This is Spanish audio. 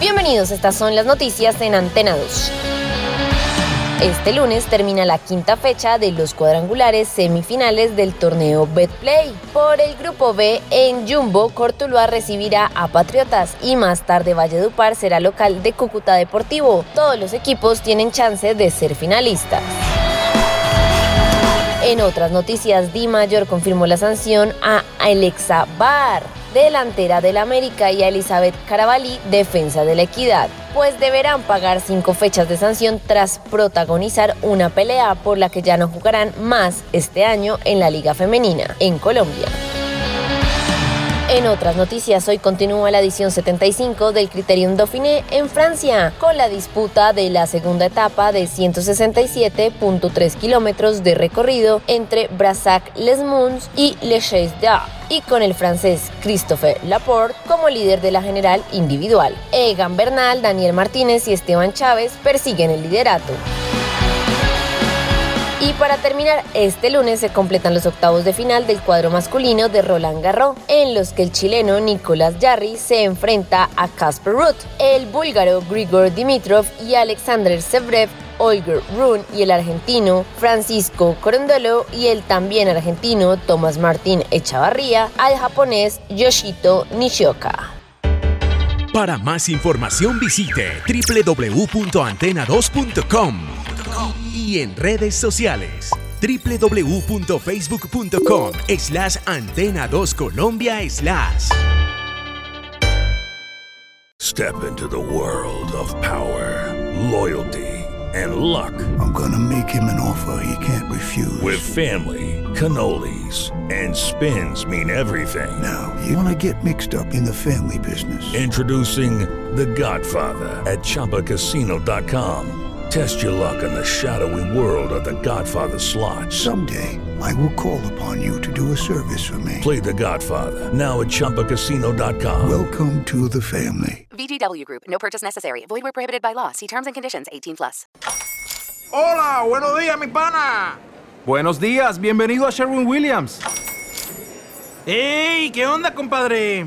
Bienvenidos, estas son las noticias en Antena 2. Este lunes termina la quinta fecha de los cuadrangulares semifinales del torneo Betplay. Por el grupo B, en Jumbo, Cortuluá recibirá a Patriotas y más tarde Valledupar será local de Cúcuta Deportivo. Todos los equipos tienen chance de ser finalistas. En otras noticias, Di Mayor confirmó la sanción a Alexa Bar, delantera del América, y a Elizabeth Carabalí, defensa de la equidad, pues deberán pagar cinco fechas de sanción tras protagonizar una pelea por la que ya no jugarán más este año en la Liga Femenina en Colombia. En otras noticias, hoy continúa la edición 75 del Criterium Dauphiné en Francia, con la disputa de la segunda etapa de 167.3 kilómetros de recorrido entre Brassac-les Mons y Le Chais d'Ar, y con el francés Christophe Laporte como líder de la general individual. Egan Bernal, Daniel Martínez y Esteban Chávez persiguen el liderato. Y para terminar, este lunes se completan los octavos de final del cuadro masculino de Roland Garros, en los que el chileno Nicolás Jarry se enfrenta a Casper Ruth, el búlgaro Grigor Dimitrov y Alexander Zverev Olger Rune y el argentino Francisco Corondolo y el también argentino Tomás Martín Echavarría al japonés Yoshito Nishioka. Para más información visite www.antena2.com y en redes sociales www.facebook.com slash antena 2 Colombia slash. Step into the world of power, loyalty, and luck. I'm gonna make him an offer he can't refuse. With family, cannolis, and spins mean everything. Now, you wanna get mixed up in the family business. Introducing The Godfather at ChumbaCasino.com. Test your luck in the shadowy world of The Godfather slot. Someday, I will call upon you to do a service for me. Play The Godfather now at ChumbaCasino.com. Welcome to the family. VGW Group. No purchase necessary. Void where prohibited by law. See terms and conditions. 18 plus. Hola, buenos días, mi pana. Buenos días, bienvenido a Sherwin Williams. ¡Ey! ¿Qué onda, compadre?